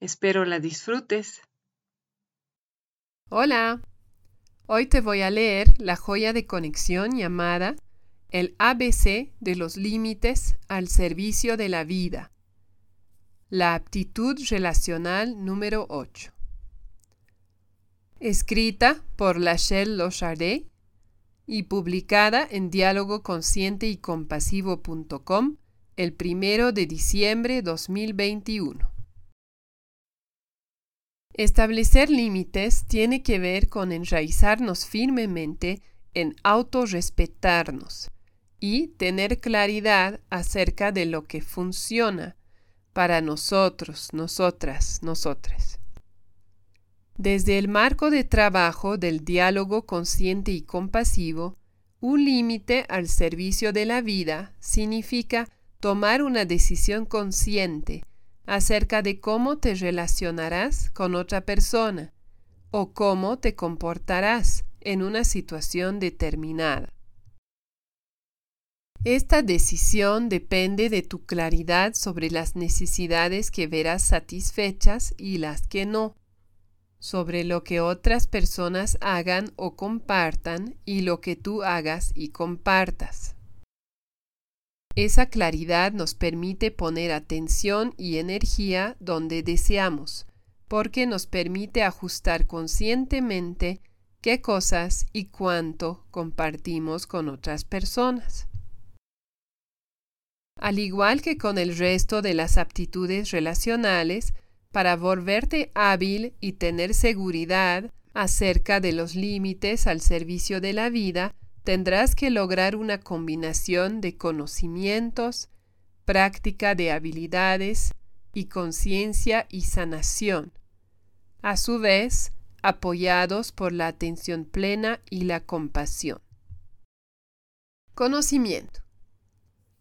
Espero la disfrutes. Hola, hoy te voy a leer la joya de conexión llamada El ABC de los límites al servicio de la vida. La aptitud relacional número 8. Escrita por Lachelle Lochardet y publicada en diálogo consciente y compasivo.com el primero de diciembre 2021. Establecer límites tiene que ver con enraizarnos firmemente en autorrespetarnos y tener claridad acerca de lo que funciona para nosotros, nosotras, nosotras. Desde el marco de trabajo del diálogo consciente y compasivo, un límite al servicio de la vida significa tomar una decisión consciente acerca de cómo te relacionarás con otra persona o cómo te comportarás en una situación determinada. Esta decisión depende de tu claridad sobre las necesidades que verás satisfechas y las que no, sobre lo que otras personas hagan o compartan y lo que tú hagas y compartas. Esa claridad nos permite poner atención y energía donde deseamos, porque nos permite ajustar conscientemente qué cosas y cuánto compartimos con otras personas. Al igual que con el resto de las aptitudes relacionales, para volverte hábil y tener seguridad acerca de los límites al servicio de la vida, tendrás que lograr una combinación de conocimientos, práctica de habilidades y conciencia y sanación, a su vez apoyados por la atención plena y la compasión. Conocimiento.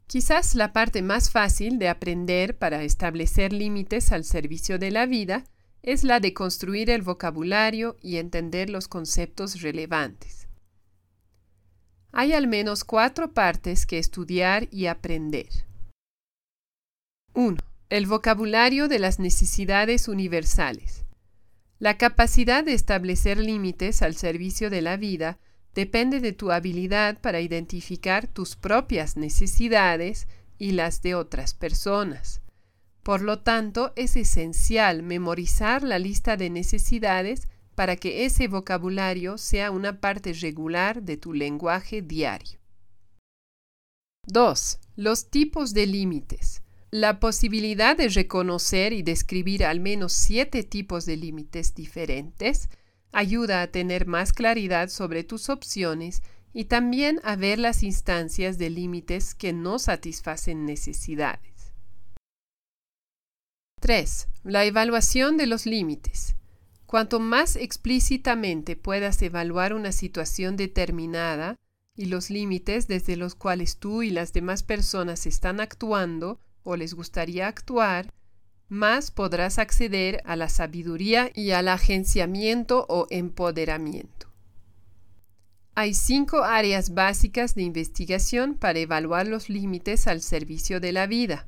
Quizás la parte más fácil de aprender para establecer límites al servicio de la vida es la de construir el vocabulario y entender los conceptos relevantes. Hay al menos cuatro partes que estudiar y aprender. 1. El vocabulario de las necesidades universales. La capacidad de establecer límites al servicio de la vida depende de tu habilidad para identificar tus propias necesidades y las de otras personas. Por lo tanto, es esencial memorizar la lista de necesidades para que ese vocabulario sea una parte regular de tu lenguaje diario. 2. Los tipos de límites. La posibilidad de reconocer y describir al menos siete tipos de límites diferentes ayuda a tener más claridad sobre tus opciones y también a ver las instancias de límites que no satisfacen necesidades. 3. La evaluación de los límites. Cuanto más explícitamente puedas evaluar una situación determinada y los límites desde los cuales tú y las demás personas están actuando o les gustaría actuar, más podrás acceder a la sabiduría y al agenciamiento o empoderamiento. Hay cinco áreas básicas de investigación para evaluar los límites al servicio de la vida.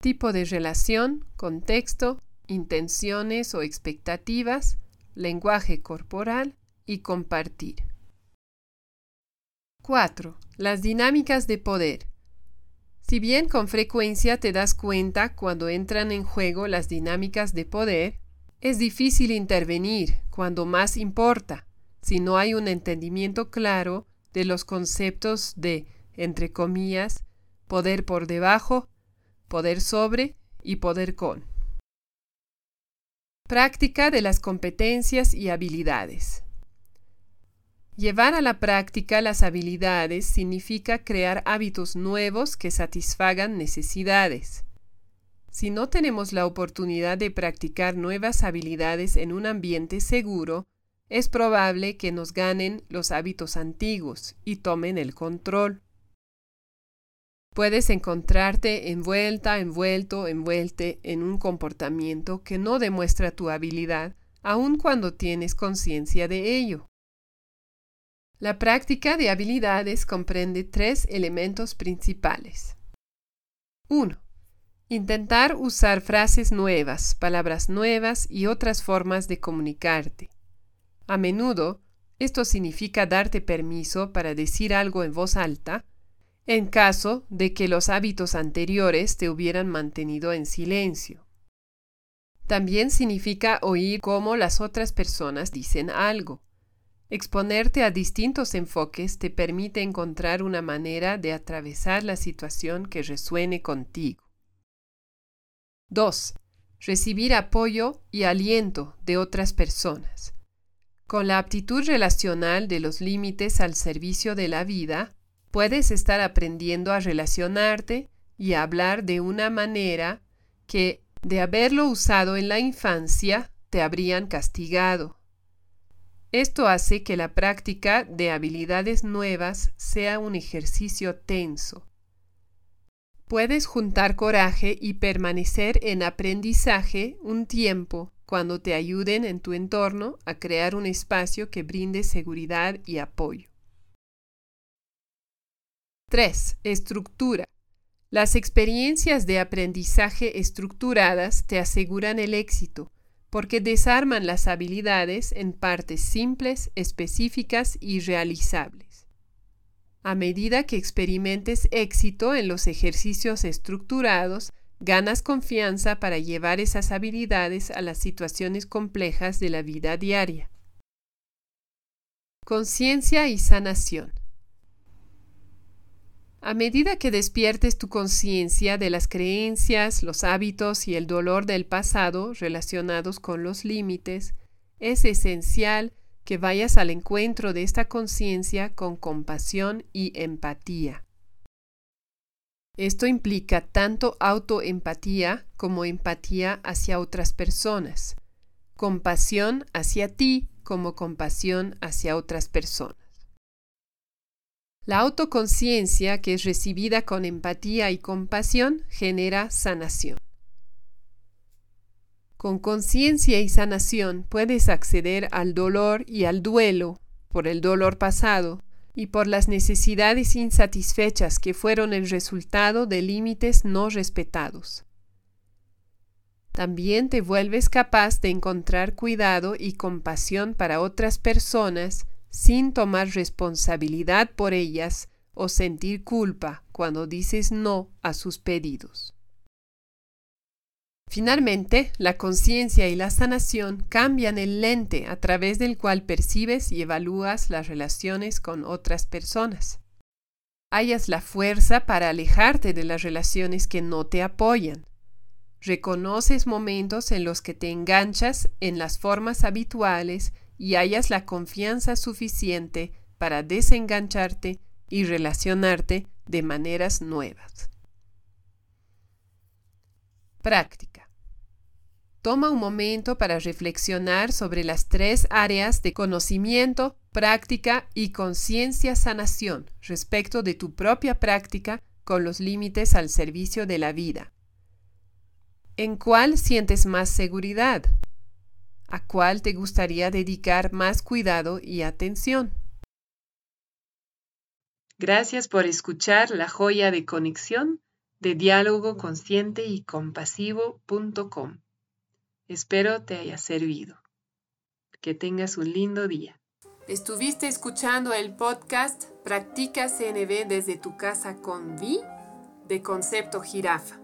Tipo de relación, contexto, intenciones o expectativas, lenguaje corporal y compartir. 4. Las dinámicas de poder. Si bien con frecuencia te das cuenta cuando entran en juego las dinámicas de poder, Es difícil intervenir cuando más importa, si no hay un entendimiento claro de los conceptos de, entre comillas, poder por debajo, poder sobre y poder con. Práctica de las competencias y habilidades. Llevar a la práctica las habilidades significa crear hábitos nuevos que satisfagan necesidades. Si no tenemos la oportunidad de practicar nuevas habilidades en un ambiente seguro, es probable que nos ganen los hábitos antiguos y tomen el control. Puedes encontrarte envuelta, envuelto, envuelte en un comportamiento que no demuestra tu habilidad, aun cuando tienes conciencia de ello. La práctica de habilidades comprende tres elementos principales. 1. Intentar usar frases nuevas, palabras nuevas y otras formas de comunicarte. A menudo, esto significa darte permiso para decir algo en voz alta, en caso de que los hábitos anteriores te hubieran mantenido en silencio. También significa oír cómo las otras personas dicen algo. Exponerte a distintos enfoques te permite encontrar una manera de atravesar la situación que resuene contigo. 2. Recibir apoyo y aliento de otras personas. Con la aptitud relacional de los límites al servicio de la vida, puedes estar aprendiendo a relacionarte y a hablar de una manera que, de haberlo usado en la infancia, te habrían castigado. Esto hace que la práctica de habilidades nuevas sea un ejercicio tenso. Puedes juntar coraje y permanecer en aprendizaje un tiempo cuando te ayuden en tu entorno a crear un espacio que brinde seguridad y apoyo. 3. Estructura. Las experiencias de aprendizaje estructuradas te aseguran el éxito, porque desarman las habilidades en partes simples, específicas y realizables. A medida que experimentes éxito en los ejercicios estructurados, ganas confianza para llevar esas habilidades a las situaciones complejas de la vida diaria. Conciencia y sanación. A medida que despiertes tu conciencia de las creencias, los hábitos y el dolor del pasado relacionados con los límites, es esencial que vayas al encuentro de esta conciencia con compasión y empatía. Esto implica tanto autoempatía como empatía hacia otras personas, compasión hacia ti como compasión hacia otras personas. La autoconciencia que es recibida con empatía y compasión genera sanación. Con conciencia y sanación puedes acceder al dolor y al duelo por el dolor pasado y por las necesidades insatisfechas que fueron el resultado de límites no respetados. También te vuelves capaz de encontrar cuidado y compasión para otras personas sin tomar responsabilidad por ellas o sentir culpa cuando dices no a sus pedidos. Finalmente, la conciencia y la sanación cambian el lente a través del cual percibes y evalúas las relaciones con otras personas. Hayas la fuerza para alejarte de las relaciones que no te apoyan. Reconoces momentos en los que te enganchas en las formas habituales y hayas la confianza suficiente para desengancharte y relacionarte de maneras nuevas. Práctica. Toma un momento para reflexionar sobre las tres áreas de conocimiento, práctica y conciencia sanación respecto de tu propia práctica con los límites al servicio de la vida. ¿En cuál sientes más seguridad? ¿A cuál te gustaría dedicar más cuidado y atención? Gracias por escuchar la joya de conexión de diálogo consciente y compasivo.com. Espero te haya servido. Que tengas un lindo día. Estuviste escuchando el podcast Practica CNV desde tu casa con Vi de Concepto Jirafa.